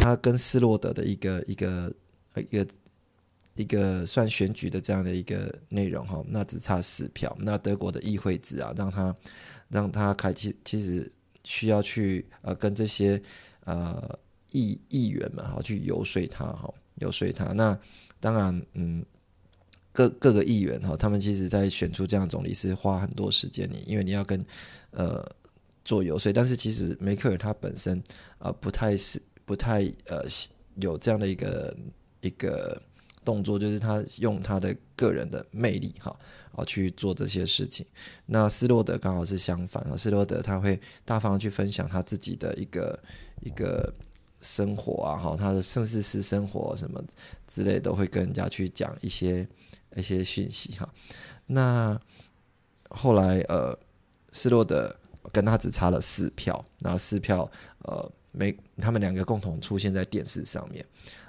他跟斯洛德的一个一个一个一个算选举的这样的一个内容哈，那只差四票。那德国的议会制啊，让他让他开其其实需要去呃跟这些呃议议员们哈去游说他哈游说他。那当然嗯各各个议员哈，他们其实在选出这样总理是花很多时间，你因为你要跟呃做游说，但是其实梅克尔他本身啊不太是。不太呃有这样的一个一个动作，就是他用他的个人的魅力哈啊去做这些事情。那斯洛德刚好是相反啊，斯洛德他会大方去分享他自己的一个一个生活啊，哈，他的甚至是生活什么之类都会跟人家去讲一些一些讯息哈。那后来呃，斯洛德跟他只差了四票，然后四票呃。没，他们两个共同出现在电视上面，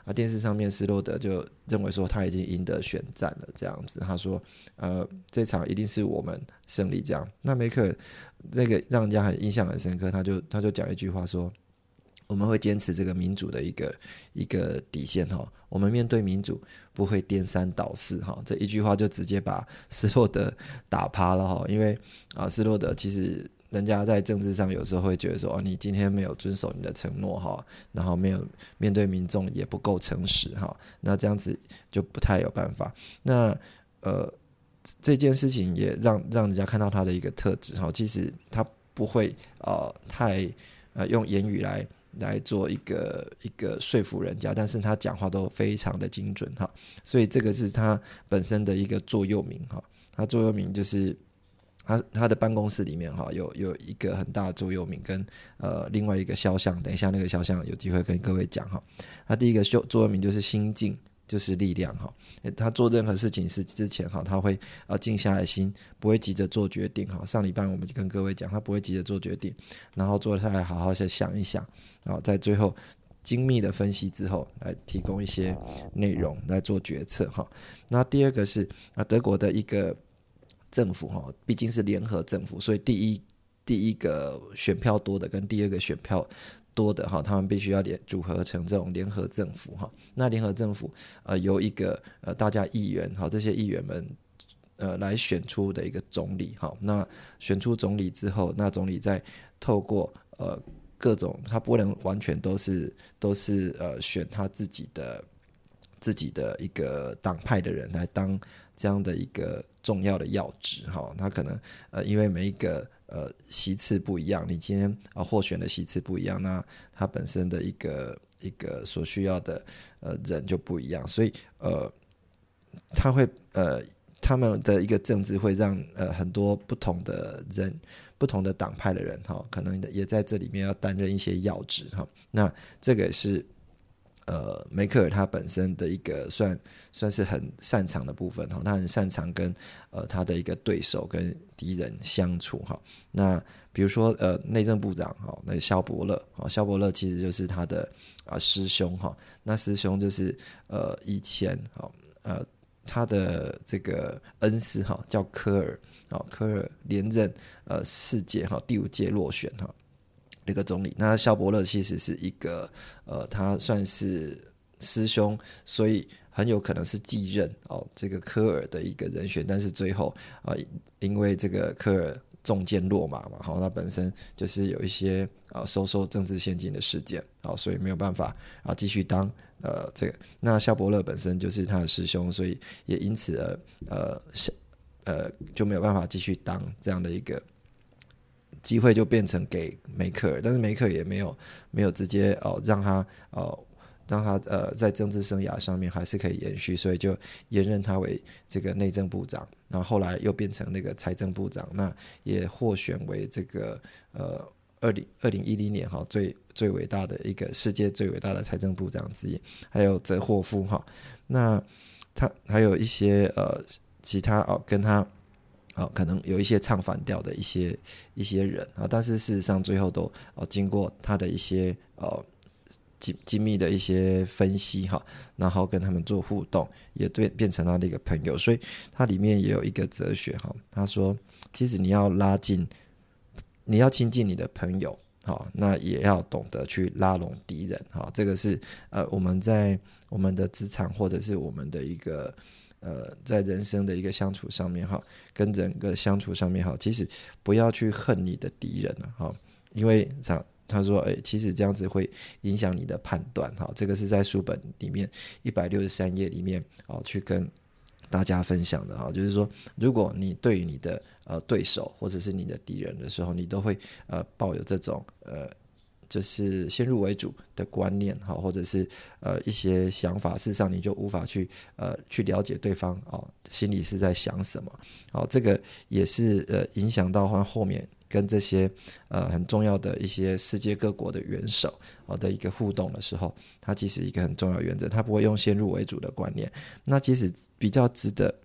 啊，电视上面斯洛德就认为说他已经赢得选战了，这样子，他说，呃，这场一定是我们胜利，这样。那梅克那个让人家很印象很深刻，他就他就讲一句话说，我们会坚持这个民主的一个一个底线哈，我们面对民主不会颠三倒四哈，这一句话就直接把斯洛德打趴了哈，因为啊，斯洛德其实。人家在政治上有时候会觉得说，哦，你今天没有遵守你的承诺哈，然后没有面对民众也不够诚实哈，那这样子就不太有办法。那呃，这件事情也让让人家看到他的一个特质哈，其实他不会呃太呃用言语来来做一个一个说服人家，但是他讲话都非常的精准哈，所以这个是他本身的一个座右铭哈，他座右铭就是。他他的办公室里面哈有有一个很大的座右铭跟呃另外一个肖像，等一下那个肖像有机会跟各位讲哈。他第一个座座右铭就是心静就是力量哈。他做任何事情是之前哈他会呃静下来心，不会急着做决定哈。上礼拜我们就跟各位讲，他不会急着做决定，然后坐下来好好再想一想，然后在最后精密的分析之后来提供一些内容来做决策哈。那第二个是啊德国的一个。政府哈毕竟是联合政府，所以第一第一个选票多的跟第二个选票多的哈，他们必须要联组合成这种联合政府哈。那联合政府呃由一个呃大家议员哈这些议员们呃来选出的一个总理哈。那选出总理之后，那总理再透过呃各种他不能完全都是都是呃选他自己的自己的一个党派的人来当。这样的一个重要的要旨哈，他可能呃，因为每一个呃席次不一样，你今天啊获选的席次不一样，那他本身的一个一个所需要的呃人就不一样，所以呃他会呃他们的一个政治会让呃很多不同的人、不同的党派的人哈，可能也在这里面要担任一些要职哈，那这个是。呃，梅克尔他本身的一个算算是很擅长的部分哈，他很擅长跟呃他的一个对手跟敌人相处哈。那比如说呃内政部长哈，那肖伯勒啊，肖伯勒其实就是他的啊师兄哈。那师兄就是呃以前哈呃他的这个恩师哈叫科尔啊，科尔连任呃世界哈第五届落选哈。那个总理，那肖伯勒其实是一个，呃，他算是师兄，所以很有可能是继任哦这个科尔的一个人选，但是最后啊，因为这个科尔中箭落马嘛，好，他本身就是有一些啊收受政治现金的事件，好，所以没有办法啊继续当呃这个，那肖伯勒本身就是他的师兄，所以也因此呃呃呃就没有办法继续当这样的一个。机会就变成给梅克尔，但是梅克尔也没有没有直接哦让他哦让他呃在政治生涯上面还是可以延续，所以就延任他为这个内政部长，然后后来又变成那个财政部长，那也获选为这个呃二零二零一零年哈最最伟大的一个世界最伟大的财政部长之一，还有泽霍夫哈，那他还有一些呃其他哦跟他。啊，可能有一些唱反调的一些一些人啊，但是事实上最后都哦经过他的一些呃精精密的一些分析哈，然后跟他们做互动，也对变成他的一个朋友，所以它里面也有一个哲学哈，他说其实你要拉近，你要亲近你的朋友，好，那也要懂得去拉拢敌人，哈，这个是呃我们在我们的职场或者是我们的一个。呃，在人生的一个相处上面哈，跟整个相处上面哈，其实不要去恨你的敌人了哈，因为他他说，哎，其实这样子会影响你的判断哈。这个是在书本里面一百六十三页里面哦，去跟大家分享的哈，就是说，如果你对于你的呃对手或者是你的敌人的时候，你都会呃抱有这种呃。就是先入为主的观念哈，或者是呃一些想法，事实上你就无法去呃去了解对方哦心里是在想什么，好，这个也是呃影响到后后面跟这些呃很重要的一些世界各国的元首哦的一个互动的时候，它其实一个很重要原则，它不会用先入为主的观念。那其实比较值得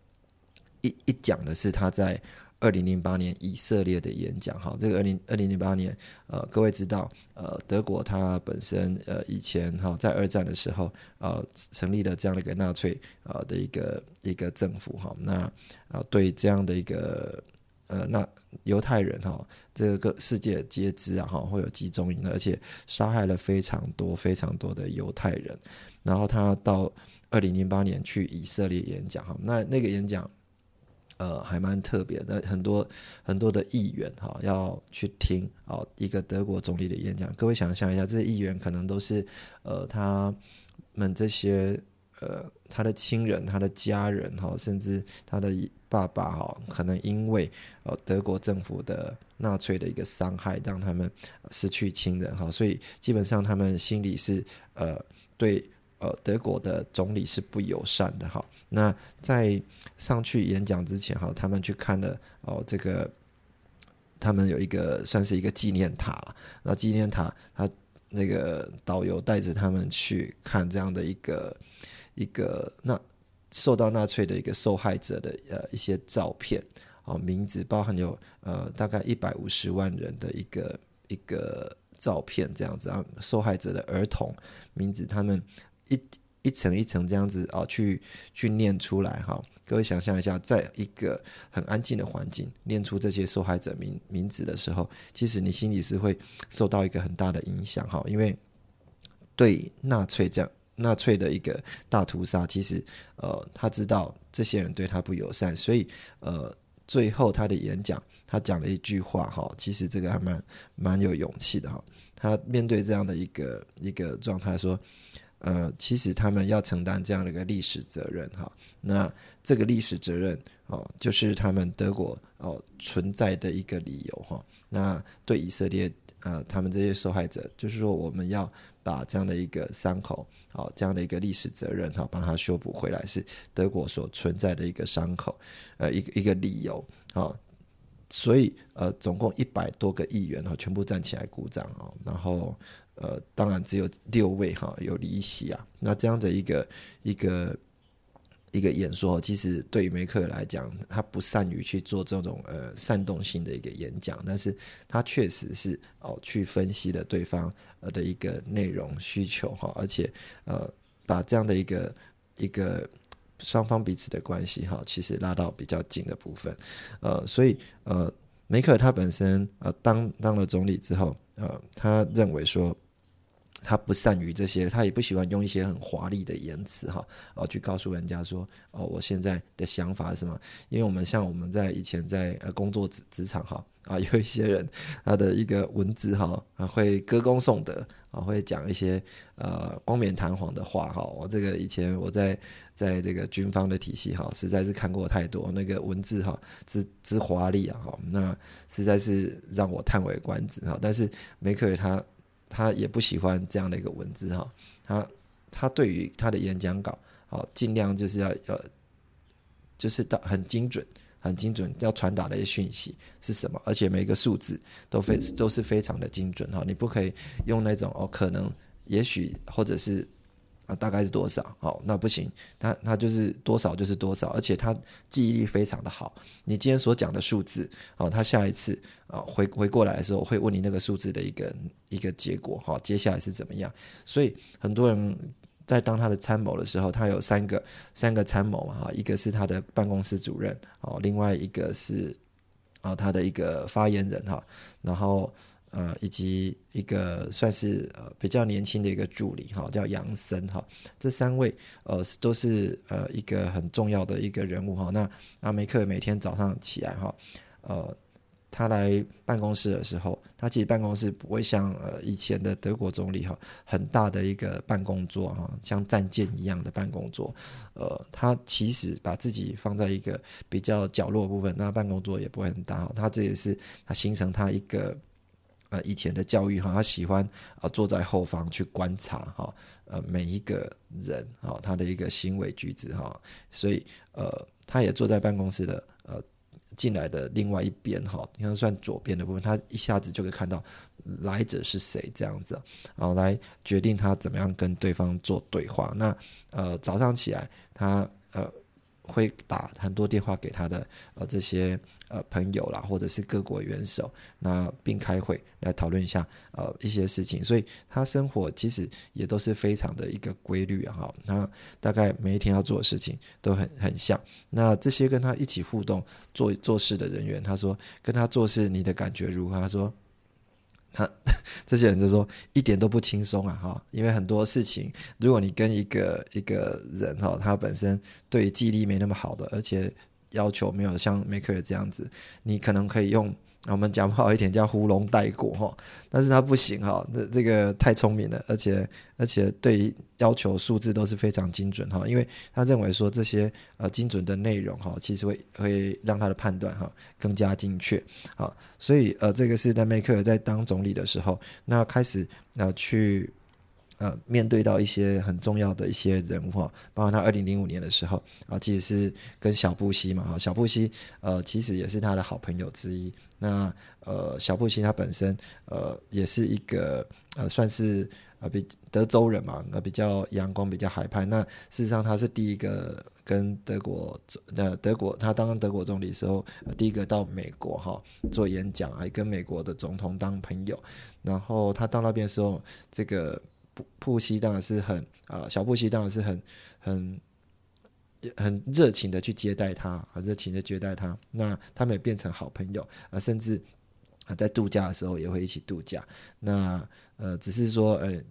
一一讲的是他在。二零零八年以色列的演讲，哈，这个二零二零零八年，呃，各位知道，呃，德国它本身，呃，以前哈在二战的时候，呃，成立了这样的一个纳粹，呃的一个一个政府，哈，那啊对这样的一个呃那犹太人哈，这个世界皆知啊，哈，会有集中营，而且杀害了非常多非常多的犹太人，然后他到二零零八年去以色列演讲，哈，那那个演讲。呃，还蛮特别的，很多很多的议员哈要去听哦一个德国总理的演讲。各位想象一下，这些议员可能都是呃他们这些呃他的亲人、他的家人哈，甚至他的爸爸哈，可能因为呃德国政府的纳粹的一个伤害，让他们失去亲人哈，所以基本上他们心里是呃对。呃，德国的总理是不友善的哈。那在上去演讲之前哈，他们去看了哦，这个他们有一个算是一个纪念塔了。那纪念塔，他那个导游带着他们去看这样的一个一个那受到纳粹的一个受害者的呃一些照片哦，名字包含有呃大概一百五十万人的一个一个照片这样子啊，受害者的儿童名字他们。一一层一层这样子啊，去去念出来哈。各位想象一下，在一个很安静的环境念出这些受害者名名字的时候，其实你心里是会受到一个很大的影响哈。因为对纳粹这样纳粹的一个大屠杀，其实呃他知道这些人对他不友善，所以呃最后他的演讲他讲了一句话哈，其实这个还蛮蛮有勇气的哈。他面对这样的一个一个状态说。呃，其实他们要承担这样的一个历史责任哈。那这个历史责任哦，就是他们德国哦存在的一个理由哈。那对以色列呃，他们这些受害者，就是说我们要把这样的一个伤口哦，这样的一个历史责任哈，帮他修补回来，是德国所存在的一个伤口，呃，一个一个理由啊。所以呃，总共一百多个议员哈，全部站起来鼓掌哦，然后。呃，当然只有六位哈有离席啊。那这样的一个一个一个演说，其实对于梅克来讲，他不善于去做这种呃煽动性的一个演讲，但是他确实是哦去分析了对方呃的一个内容需求哈，而且呃把这样的一个一个双方彼此的关系哈，其实拉到比较近的部分。呃，所以呃梅克他本身呃当当了总理之后，呃他认为说。他不善于这些，他也不喜欢用一些很华丽的言辞哈，哦，去告诉人家说，哦，我现在的想法是什么？因为我们像我们在以前在呃工作职职场哈，啊，有一些人他的一个文字哈，会歌功颂德啊，会讲一些呃光冕堂皇的话哈。我这个以前我在在这个军方的体系哈，实在是看过太多那个文字哈，之之华丽啊哈，那实在是让我叹为观止哈。但是梅克尔他。他也不喜欢这样的一个文字哈，他他对于他的演讲稿，好，尽量就是要呃，就是到很精准。很精准，要传达的一些讯息是什么？而且每一个数字都非都是非常的精准哈，你不可以用那种哦，可能、也许或者是啊，大概是多少？好，那不行，他他就是多少就是多少，而且他记忆力非常的好。你今天所讲的数字，哦，他下一次啊回回过来的时候会问你那个数字的一个一个结果，哈，接下来是怎么样？所以很多人。在当他的参谋的时候，他有三个三个参谋哈，一个是他的办公室主任哦，另外一个是啊他的一个发言人哈，然后呃以及一个算是呃比较年轻的一个助理哈，叫杨森哈，这三位呃都是呃一个很重要的一个人物哈。那阿梅克每天早上起来哈，呃。他来办公室的时候，他其实办公室不会像呃以前的德国总理哈很大的一个办公桌哈，像战舰一样的办公桌，呃，他其实把自己放在一个比较角落部分，那办公桌也不会很大哈。他这也是他形成他一个呃以前的教育哈，他喜欢啊坐在后方去观察哈，呃每一个人哈他的一个行为举止哈，所以呃他也坐在办公室的呃。进来的另外一边哈，应该算左边的部分，他一下子就可以看到来者是谁这样子，然后来决定他怎么样跟对方做对话。那呃早上起来，他呃。会打很多电话给他的呃这些呃朋友啦，或者是各国元首，那并开会来讨论一下呃一些事情，所以他生活其实也都是非常的一个规律哈。那大概每一天要做的事情都很很像。那这些跟他一起互动做做事的人员，他说跟他做事你的感觉如何？他说。他 这些人就说一点都不轻松啊，哈，因为很多事情，如果你跟一个一个人哈，他本身对记忆力没那么好的，而且要求没有像 Maker 这样子，你可能可以用。我们讲不好一点叫糊弄带过哈，但是他不行哈，那这个太聪明了，而且而且对要求数字都是非常精准哈，因为他认为说这些呃精准的内容哈，其实会会让他的判断哈更加精确啊，所以呃这个是丹麦克尔在当总理的时候，那开始呃去。呃，面对到一些很重要的一些人物，包括他二零零五年的时候啊，其实是跟小布希嘛哈，小布希呃其实也是他的好朋友之一。那呃小布希他本身呃也是一个呃算是呃比德州人嘛，呃比较阳光比较海派。那事实上他是第一个跟德国呃德国他当德国总理的时候第一个到美国哈做演讲，还跟美国的总统当朋友。然后他到那边的时候，这个。布布希当然是很啊，小布希当然是很很很热情的去接待他，很热情的接待他。那他们也变成好朋友啊，甚至啊在度假的时候也会一起度假。那呃，只是说呃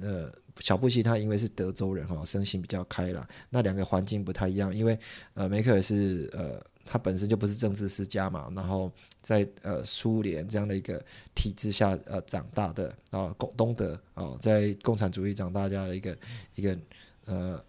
呃，小布希他因为是德州人哈，生性比较开朗。那两个环境不太一样，因为呃梅克尔是呃。他本身就不是政治世家嘛，然后在呃苏联这样的一个体制下呃长大的啊，共东德啊，在共产主义长大家的一个一个呃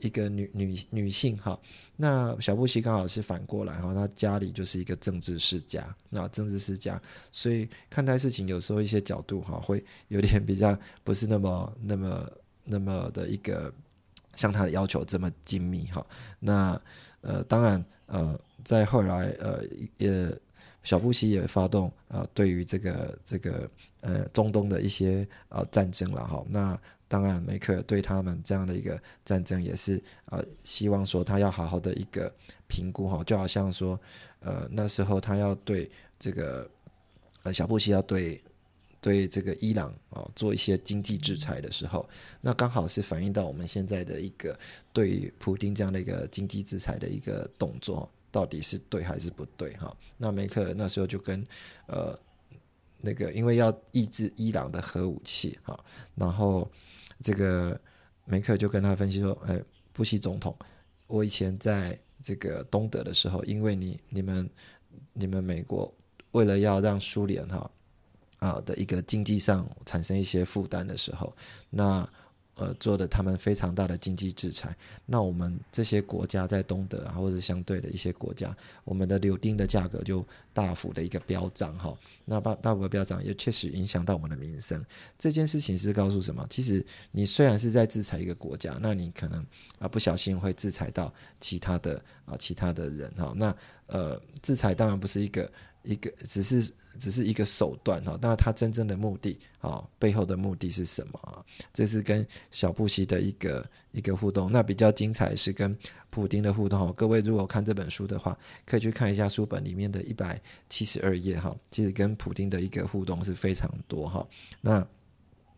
一个女女女性哈，那小布希刚好是反过来哈，他家里就是一个政治世家，那政治世家，所以看待事情有时候一些角度哈，会有点比较不是那么那么那么的一个像他的要求这么精密哈，那呃当然呃。在后来，呃，也小布希也发动啊，对于这个这个呃中东的一些呃战争了哈。那当然，梅克尔对他们这样的一个战争也是呃希望说他要好好的一个评估哈，就好像说呃那时候他要对这个呃小布希要对。对这个伊朗啊做一些经济制裁的时候，那刚好是反映到我们现在的一个对于普丁这样的一个经济制裁的一个动作。到底是对还是不对？哈，那梅克那时候就跟呃那个，因为要抑制伊朗的核武器，哈，然后这个梅克就跟他分析说：“哎，布希总统，我以前在这个东德的时候，因为你你们你们美国为了要让苏联哈啊的一个经济上产生一些负担的时候，那呃做的他们非常大的经济制裁，那我们这些国家在东德啊，或者相对的一些国家，我们的柳丁的价格就大幅的一个飙涨哈。那大大幅的飙涨也确实影响到我们的民生。这件事情是告诉什么？其实你虽然是在制裁一个国家，那你可能啊不小心会制裁到其他的啊其他的人哈。那呃制裁当然不是一个。一个只是只是一个手段哈，那他真正的目的啊，背后的目的是什么啊？这是跟小布希的一个一个互动。那比较精彩是跟普丁的互动哈。各位如果看这本书的话，可以去看一下书本里面的一百七十二页哈。其实跟普丁的一个互动是非常多哈。那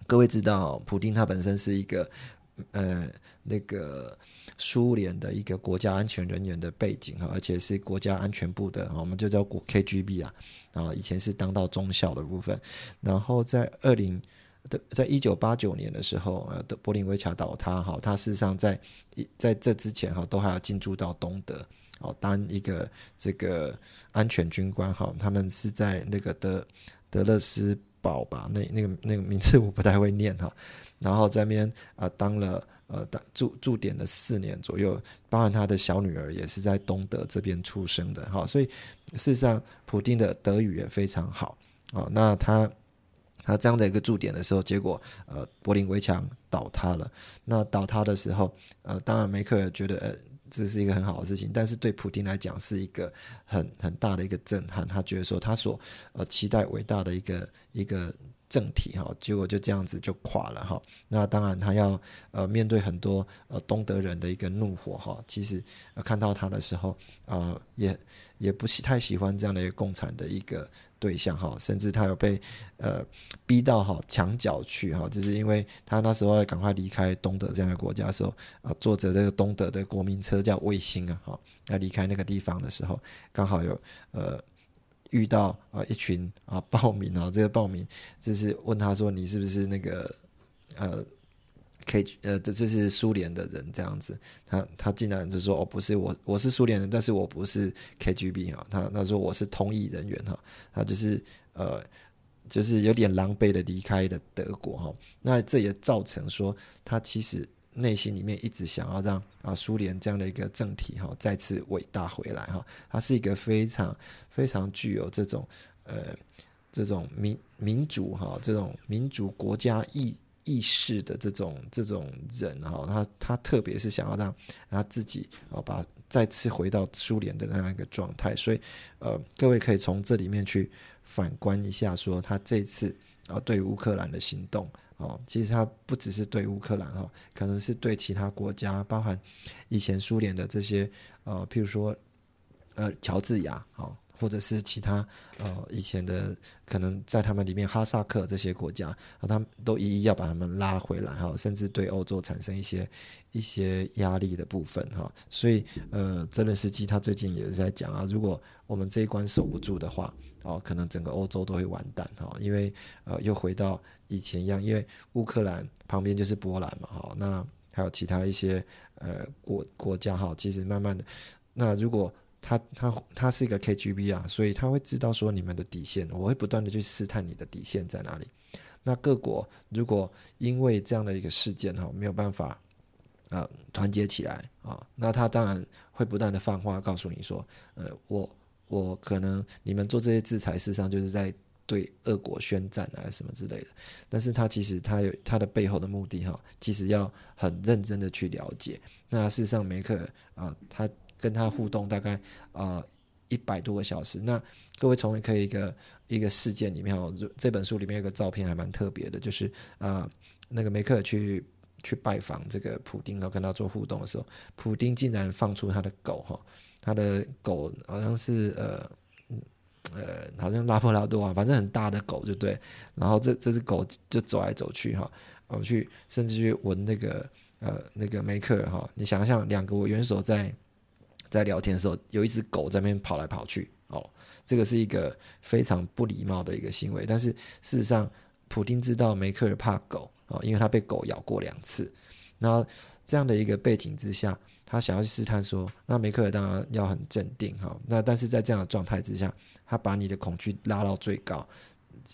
各位知道，普丁他本身是一个呃那个。苏联的一个国家安全人员的背景哈，而且是国家安全部的，我们就叫国 KGB 啊，啊，以前是当到中校的部分，然后在二零的，在一九八九年的时候，呃，的柏林围墙倒塌哈，他事实上在在这之前哈，都还要进驻到东德，哦，当一个这个安全军官哈，他们是在那个德德勒斯堡吧，那那个那个名字我不太会念哈，然后在那边啊当了。呃，驻驻点了四年左右，包含他的小女儿也是在东德这边出生的，哈，所以事实上，普丁的德语也非常好，啊，那他他这样的一个驻点的时候，结果呃，柏林围墙倒塌了，那倒塌的时候，呃，当然梅克尔觉得呃这是一个很好的事情，但是对普丁来讲是一个很很大的一个震撼，他觉得说他所呃期待伟大的一个一个。正体哈，结果就这样子就垮了哈。那当然他要呃面对很多呃东德人的一个怒火哈。其实看到他的时候呃也也不是太喜欢这样的一个共产的一个对象哈。甚至他有被呃逼到哈墙角去哈，就是因为他那时候要赶快离开东德这样的国家的时候啊，坐着这个东德的国民车叫卫星啊哈，要离开那个地方的时候，刚好有呃。遇到啊一群啊报名啊，这个报名就是问他说你是不是那个呃 K 呃这这是苏联的人这样子，他他竟然就说哦不是我我是苏联人，但是我不是 KGB 啊，他他说我是通译人员哈，他就是呃就是有点狼狈的离开了德国哈，那这也造成说他其实。内心里面一直想要让啊苏联这样的一个政体哈再次伟大回来哈，他是一个非常非常具有这种呃这种民民主哈这种民主国家意意识的这种这种人哈，他他特别是想要让他自己啊把再次回到苏联的那样一个状态，所以呃各位可以从这里面去反观一下，说他这次啊对乌克兰的行动。哦，其实它不只是对乌克兰哈，可能是对其他国家，包含以前苏联的这些呃，譬如说呃乔治亚哦，或者是其他呃以前的可能在他们里面哈萨克这些国家啊，他们都一一要把他们拉回来哈，甚至对欧洲产生一些一些压力的部分哈。所以呃，泽连斯基他最近也是在讲啊，如果我们这一关守不住的话。哦，可能整个欧洲都会完蛋哈，因为呃，又回到以前一样，因为乌克兰旁边就是波兰嘛，哈，那还有其他一些呃国国家哈，其实慢慢的，那如果他他他是一个 KGB 啊，所以他会知道说你们的底线，我会不断的去试探你的底线在哪里。那各国如果因为这样的一个事件哈，没有办法呃团结起来啊，那他当然会不断的放话告诉你说，呃，我。我可能你们做这些制裁，事实上就是在对俄国宣战啊，什么之类的。但是他其实他有他的背后的目的哈，其实要很认真的去了解。那事实上梅克啊，他跟他互动大概啊一百多个小时。那各位从可以一个一个事件里面哦，这本书里面有个照片还蛮特别的，就是啊那个梅克去去拜访这个普丁，然后跟他做互动的时候，普丁竟然放出他的狗哈。他的狗好像是呃呃，好像拉布拉多啊，反正很大的狗就对。然后这这只狗就走来走去哈，我去甚至去闻那个呃那个梅克尔哈。你想象两个我元首在在聊天的时候，有一只狗在那边跑来跑去哦，这个是一个非常不礼貌的一个行为。但是事实上，普丁知道梅克尔怕狗哦，因为他被狗咬过两次。那这样的一个背景之下。他想要去试探说，那梅克尔当然要很镇定哈。那但是在这样的状态之下，他把你的恐惧拉到最高，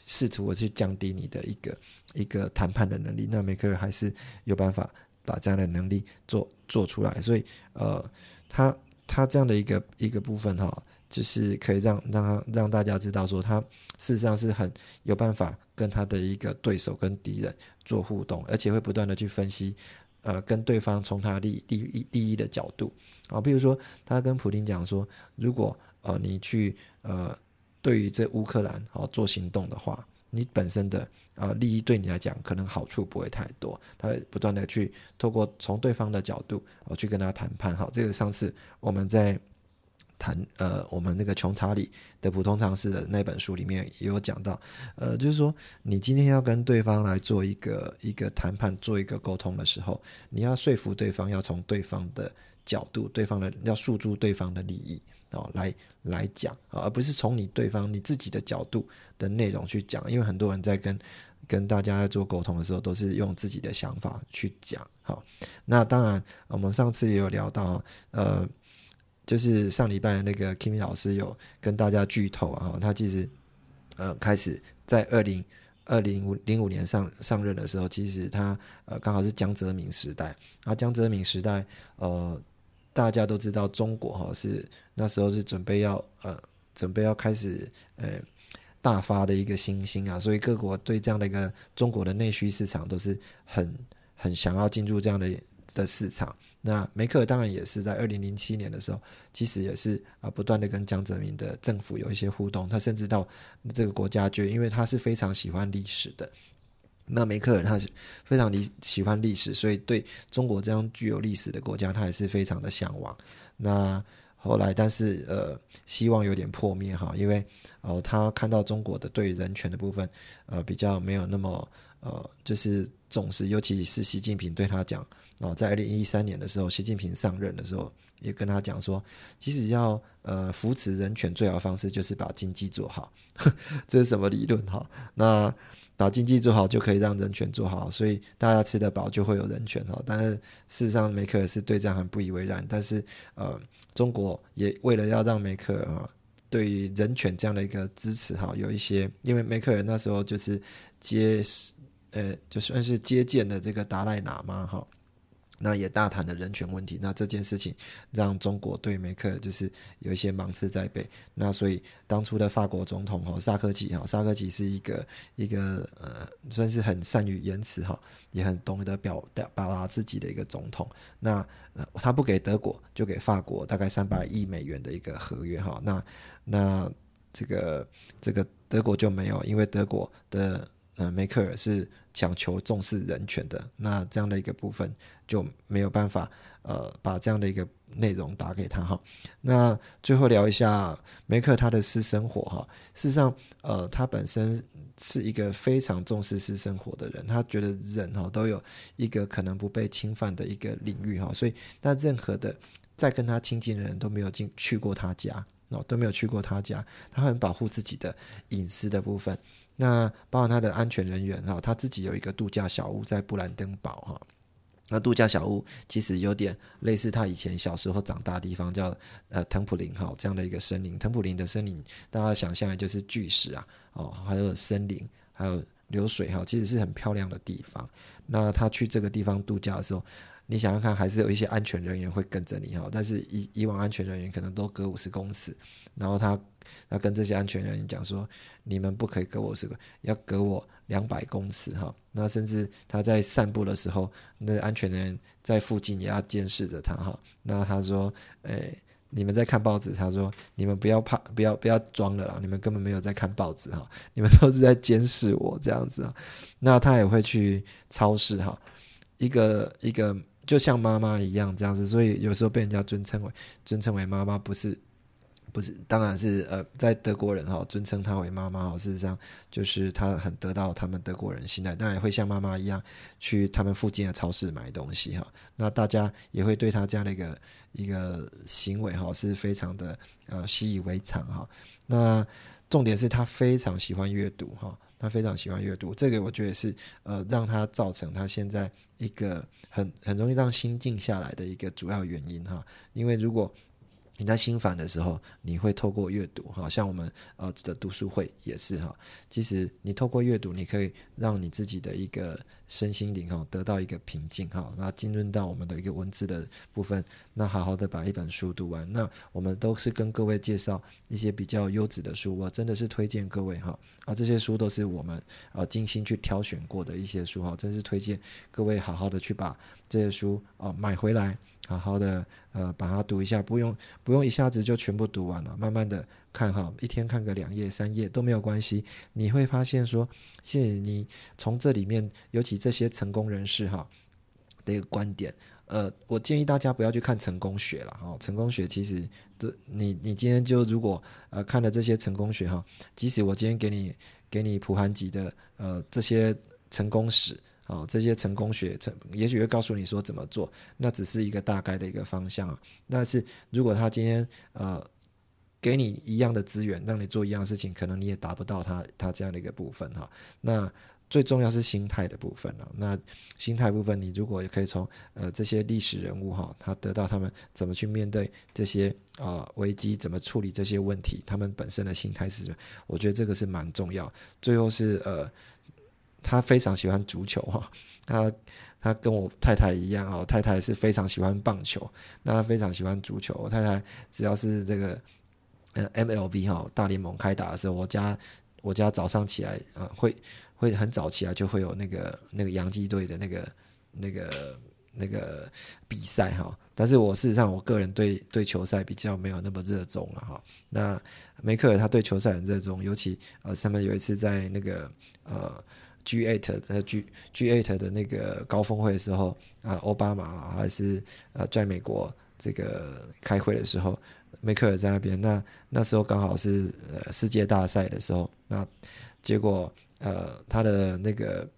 试图去降低你的一个一个谈判的能力，那梅克尔还是有办法把这样的能力做做出来，所以呃，他他这样的一个一个部分哈，就是可以让让他让大家知道说，他事实上是很有办法跟他的一个对手跟敌人做互动，而且会不断的去分析，呃，跟对方从他利利利益的角度啊，比如说他跟普京讲说，如果呃你去呃。对于这乌克兰哦做行动的话，你本身的啊利益对你来讲可能好处不会太多。他不断的去透过从对方的角度哦去跟他谈判。好，这个上次我们在谈呃我们那个穷查理的普通常识的那本书里面也有讲到，呃就是说你今天要跟对方来做一个一个谈判，做一个沟通的时候，你要说服对方，要从对方的角度，对方的要诉诸对方的利益。哦，来来讲啊，而不是从你对方你自己的角度的内容去讲，因为很多人在跟跟大家在做沟通的时候，都是用自己的想法去讲。好，那当然，我们上次也有聊到，呃，就是上礼拜那个 Kimi 老师有跟大家剧透啊，他其实呃开始在二零二零五零五年上上任的时候，其实他呃刚好是江泽民时代，啊，江泽民时代呃。大家都知道，中国哈是那时候是准备要呃准备要开始呃大发的一个新兴啊，所以各国对这样的一个中国的内需市场都是很很想要进入这样的的市场。那梅克尔当然也是在二零零七年的时候，其实也是啊不断的跟江泽民的政府有一些互动，他甚至到这个国家就因为他是非常喜欢历史的。那梅克尔他是非常理喜欢历史，所以对中国这样具有历史的国家，他也是非常的向往。那后来，但是呃，希望有点破灭哈，因为呃，他看到中国的对人权的部分，呃，比较没有那么呃，就是重视，尤其是习近平对他讲哦，在二零一三年的时候，习近平上任的时候，也跟他讲说，即使要呃扶持人权，最好的方式就是把经济做好。这是什么理论哈？那把经济做好就可以让人权做好，所以大家吃得饱就会有人权哈。但是事实上，梅克尔是对这样很不以为然。但是呃，中国也为了要让梅克尔啊对于人权这样的一个支持哈，有一些因为梅克尔那时候就是接呃就算是接见的这个达赖喇嘛哈。那也大谈了人权问题，那这件事情让中国对梅克就是有一些芒刺在背。那所以当初的法国总统哈萨科齐哈萨科齐是一个一个呃算是很善于言辞哈，也很懂得表表表达自己的一个总统。那他不给德国，就给法国大概三百亿美元的一个合约哈。那那这个这个德国就没有，因为德国的。呃，梅克尔是讲求重视人权的，那这样的一个部分就没有办法，呃，把这样的一个内容打给他哈。那最后聊一下梅克他的私生活哈。事实上，呃，他本身是一个非常重视私生活的人，他觉得人哈都有一个可能不被侵犯的一个领域哈，所以那任何的在跟他亲近的人都没有进去过他家哦，都没有去过他家，他很保护自己的隐私的部分。那包含他的安全人员哈，他自己有一个度假小屋在布兰登堡哈。那度假小屋其实有点类似他以前小时候长大的地方，叫呃腾普林哈这样的一个森林。腾普林的森林，大家想象就是巨石啊，哦，还有森林，还有流水哈，其实是很漂亮的地方。那他去这个地方度假的时候，你想想看，还是有一些安全人员会跟着你哈，但是以以往安全人员可能都隔五十公尺，然后他。他跟这些安全人员讲说，你们不可以隔我这个，要隔我两百公尺哈。那甚至他在散步的时候，那安全人员在附近也要监视着他哈。那他说，诶，你们在看报纸，他说你们不要怕，不要不要装了啦，你们根本没有在看报纸哈，你们都是在监视我这样子啊。那他也会去超市哈，一个一个就像妈妈一样这样子，所以有时候被人家尊称为尊称为妈妈，不是。不是，当然是呃，在德国人哈尊称她为妈妈哈，事实上就是她很得到他们德国人信赖，当然也会像妈妈一样去他们附近的超市买东西哈。那大家也会对他这样的一个一个行为哈是非常的呃习以为常哈。那重点是他非常喜欢阅读哈，他非常喜欢阅读，这个我觉得是呃让他造成他现在一个很很容易让心静下来的一个主要原因哈。因为如果你在心烦的时候，你会透过阅读，哈，像我们呃的读书会也是哈。其实你透过阅读，你可以让你自己的一个身心灵哈得到一个平静哈。那进入到我们的一个文字的部分，那好好的把一本书读完。那我们都是跟各位介绍一些比较优质的书，我真的是推荐各位哈。啊，这些书都是我们啊精心去挑选过的一些书哈，真是推荐各位好好的去把这些书啊买回来。好好的，呃，把它读一下，不用不用一下子就全部读完了，慢慢的看哈，一天看个两页三页都没有关系。你会发现说，谢谢你从这里面，尤其这些成功人士哈的一个观点，呃，我建议大家不要去看成功学了哈。成功学其实都你你今天就如果呃看了这些成功学哈，即使我今天给你给你普韩吉的呃这些成功史。哦，这些成功学，成也许会告诉你说怎么做，那只是一个大概的一个方向啊。但是如果他今天呃给你一样的资源，让你做一样的事情，可能你也达不到他他这样的一个部分哈。那最重要是心态的部分了。那心态部分，你如果也可以从呃这些历史人物哈，他得到他们怎么去面对这些啊危机，怎么处理这些问题，他们本身的心态是什么？我觉得这个是蛮重要。最后是呃。他非常喜欢足球哈，他他跟我太太一样哦，太太是非常喜欢棒球，那他非常喜欢足球。我太太只要是这个呃 MLB 哈大联盟开打的时候，我家我家早上起来啊会会很早起来就会有那个那个洋基队的那个那个那个比赛哈。但是我事实上我个人对对球赛比较没有那么热衷了哈。那梅克尔他对球赛很热衷，尤其呃他们有一次在那个呃。G8 的 G G8 的那个高峰会的时候啊，奥巴马啦，还是呃在美国这个开会的时候，梅克尔在那边。那那时候刚好是呃世界大赛的时候，那结果呃他的那个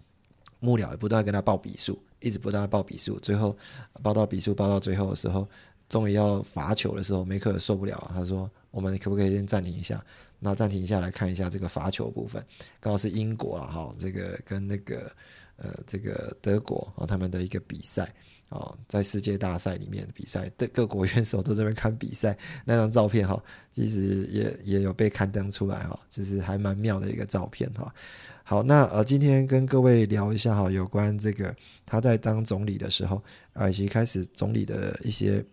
幕僚也不断跟他报比数，一直不断报比数，最后报到比数报到最后的时候，终于要罚球的时候，梅克尔受不了，他说：“我们可不可以先暂停一下？”那暂停一下来看一下这个罚球部分，刚好是英国了哈，这个跟那个呃这个德国啊他们的一个比赛哦，在世界大赛里面比赛，的各国元首都这边看比赛，那张照片哈，其实也也有被刊登出来哈，就是还蛮妙的一个照片哈。好，那呃今天跟各位聊一下哈，有关这个他在当总理的时候啊，以及开始总理的一些。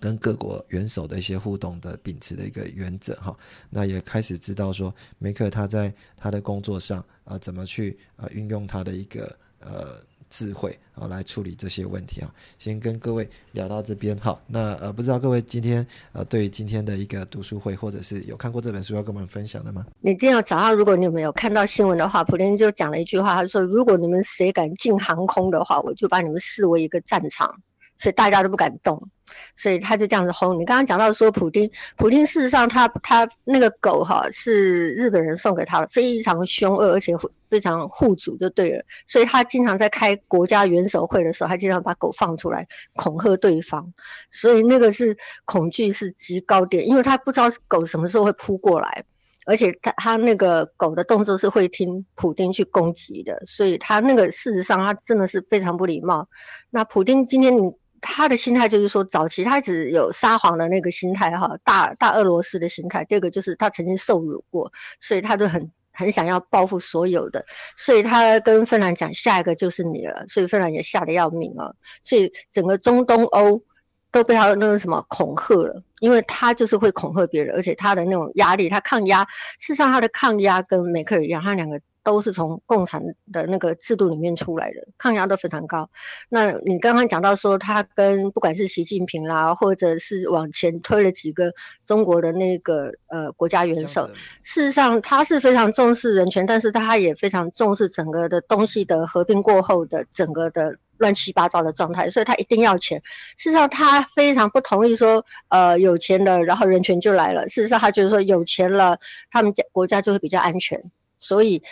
跟各国元首的一些互动的秉持的一个原则哈，那也开始知道说梅克他在他的工作上啊怎么去啊运用他的一个呃智慧啊来处理这些问题啊。先跟各位聊到这边哈，那呃不知道各位今天呃对于今天的一个读书会或者是有看过这本书要跟我们分享的吗？你今天早上如果你们有看到新闻的话，普林就讲了一句话，他说如果你们谁敢进航空的话，我就把你们视为一个战场，所以大家都不敢动。所以他就这样子轰你。刚刚讲到说，普丁，普丁事实上他他那个狗哈是日本人送给他的，非常凶恶，而且非常护主就对了。所以他经常在开国家元首会的时候，他经常把狗放出来恐吓对方。所以那个是恐惧是极高点，因为他不知道狗什么时候会扑过来，而且他他那个狗的动作是会听普丁去攻击的，所以他那个事实上他真的是非常不礼貌。那普丁今天你。他的心态就是说，早期他只有撒谎的那个心态，哈，大大俄罗斯的心态。第二个就是他曾经受辱过，所以他就很很想要报复所有的，所以他跟芬兰讲，下一个就是你了。所以芬兰也吓得要命啊，所以整个中东欧都被他那个什么恐吓了，因为他就是会恐吓别人，而且他的那种压力，他抗压，事实上他的抗压跟梅克尔一样，他两个。都是从共产的那个制度里面出来的，抗压都非常高。那你刚刚讲到说，他跟不管是习近平啦，或者是往前推了几个中国的那个呃国家元首，事实上他是非常重视人权，但是他也非常重视整个的东西的合并过后的整个的乱七八糟的状态，所以他一定要钱。事实上他非常不同意说，呃有钱了，然后人权就来了。事实上他觉得说有钱了，他们家国家就会比较安全，所以。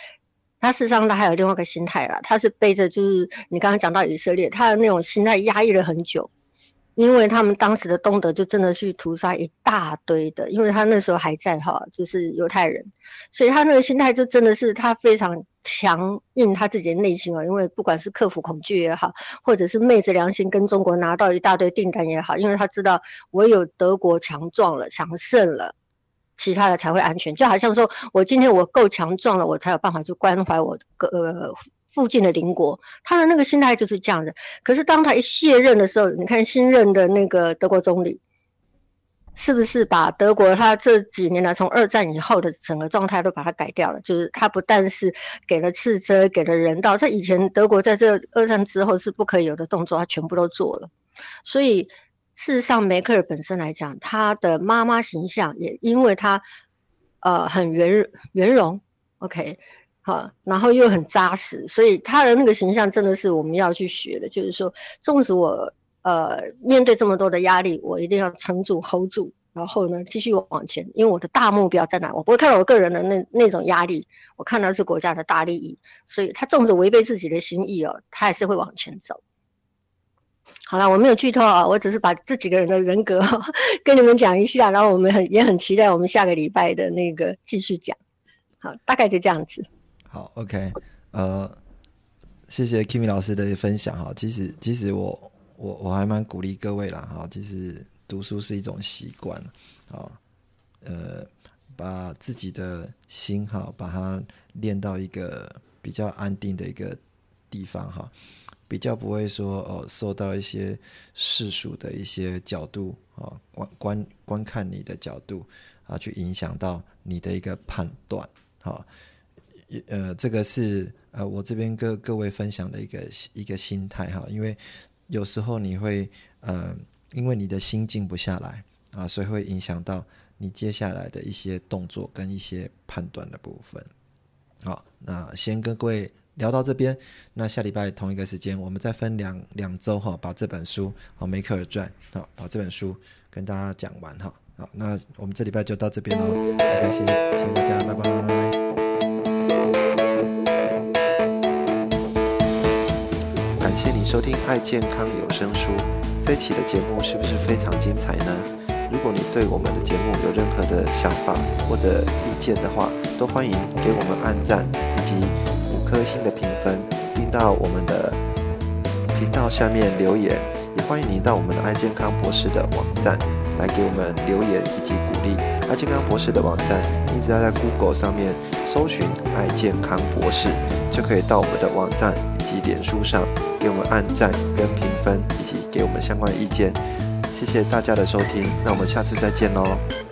他事实上他还有另外一个心态啦，他是背着就是你刚刚讲到以色列，他的那种心态压抑了很久，因为他们当时的东德就真的去屠杀一大堆的，因为他那时候还在哈，就是犹太人，所以他那个心态就真的是他非常强硬他自己的内心哦，因为不管是克服恐惧也好，或者是昧着良心跟中国拿到一大堆订单也好，因为他知道唯有德国强壮了、强盛了，其他的才会安全。就好像说我今天我够强壮了，我才有办法去关怀我呃附近的邻国。他的那个心态就是这样的。可是当他一卸任的时候，你看新任的那个德国总理。是不是把德国他这几年来从二战以后的整个状态都把它改掉了？就是他不但是给了斥责，给了人道，在以前德国在这二战之后是不可以有的动作，他全部都做了。所以事实上，梅克尔本身来讲，他的妈妈形象也因为他呃很圆圆融，OK，好，然后又很扎实，所以他的那个形象真的是我们要去学的。就是说，纵使我。呃，面对这么多的压力，我一定要撑住、hold 住，然后呢，继续往前。因为我的大目标在哪？我不会看到我个人的那那种压力，我看到是国家的大利益。所以他纵使违背自己的心意哦，他还是会往前走。好了，我没有剧透啊，我只是把这几个人的人格 跟你们讲一下，然后我们很也很期待我们下个礼拜的那个继续讲。好，大概就这样子。好，OK，呃，谢谢 Kimi 老师的分享哈。其实，其实我。我我还蛮鼓励各位啦，哈，其实读书是一种习惯，啊，呃，把自己的心哈，把它练到一个比较安定的一个地方哈，比较不会说哦受到一些世俗的一些角度啊观观观看你的角度啊去影响到你的一个判断，哈，呃，这个是呃我这边跟各位分享的一个一个心态哈，因为。有时候你会，呃，因为你的心静不下来啊，所以会影响到你接下来的一些动作跟一些判断的部分。好，那先跟各位聊到这边，那下礼拜同一个时间，我们再分两两周哈，把这本书《好梅克尔传》好，把这本书跟大家讲完哈。好，那我们这礼拜就到这边喽。OK，谢谢，谢谢大家，拜拜。感谢你收听爱健康有声书，这期的节目是不是非常精彩呢？如果你对我们的节目有任何的想法或者意见的话，都欢迎给我们按赞以及颗星的评分，并到我们的频道下面留言。也欢迎你到我们的爱健康博士的网站来给我们留言以及鼓励。爱健康博士的网站，你只要在 Google 上面搜寻“爱健康博士”，就可以到我们的网站以及脸书上。给我们按赞跟评分，以及给我们相关意见，谢谢大家的收听，那我们下次再见喽。